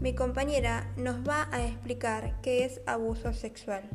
mi compañera nos va a explicar qué es abuso sexual.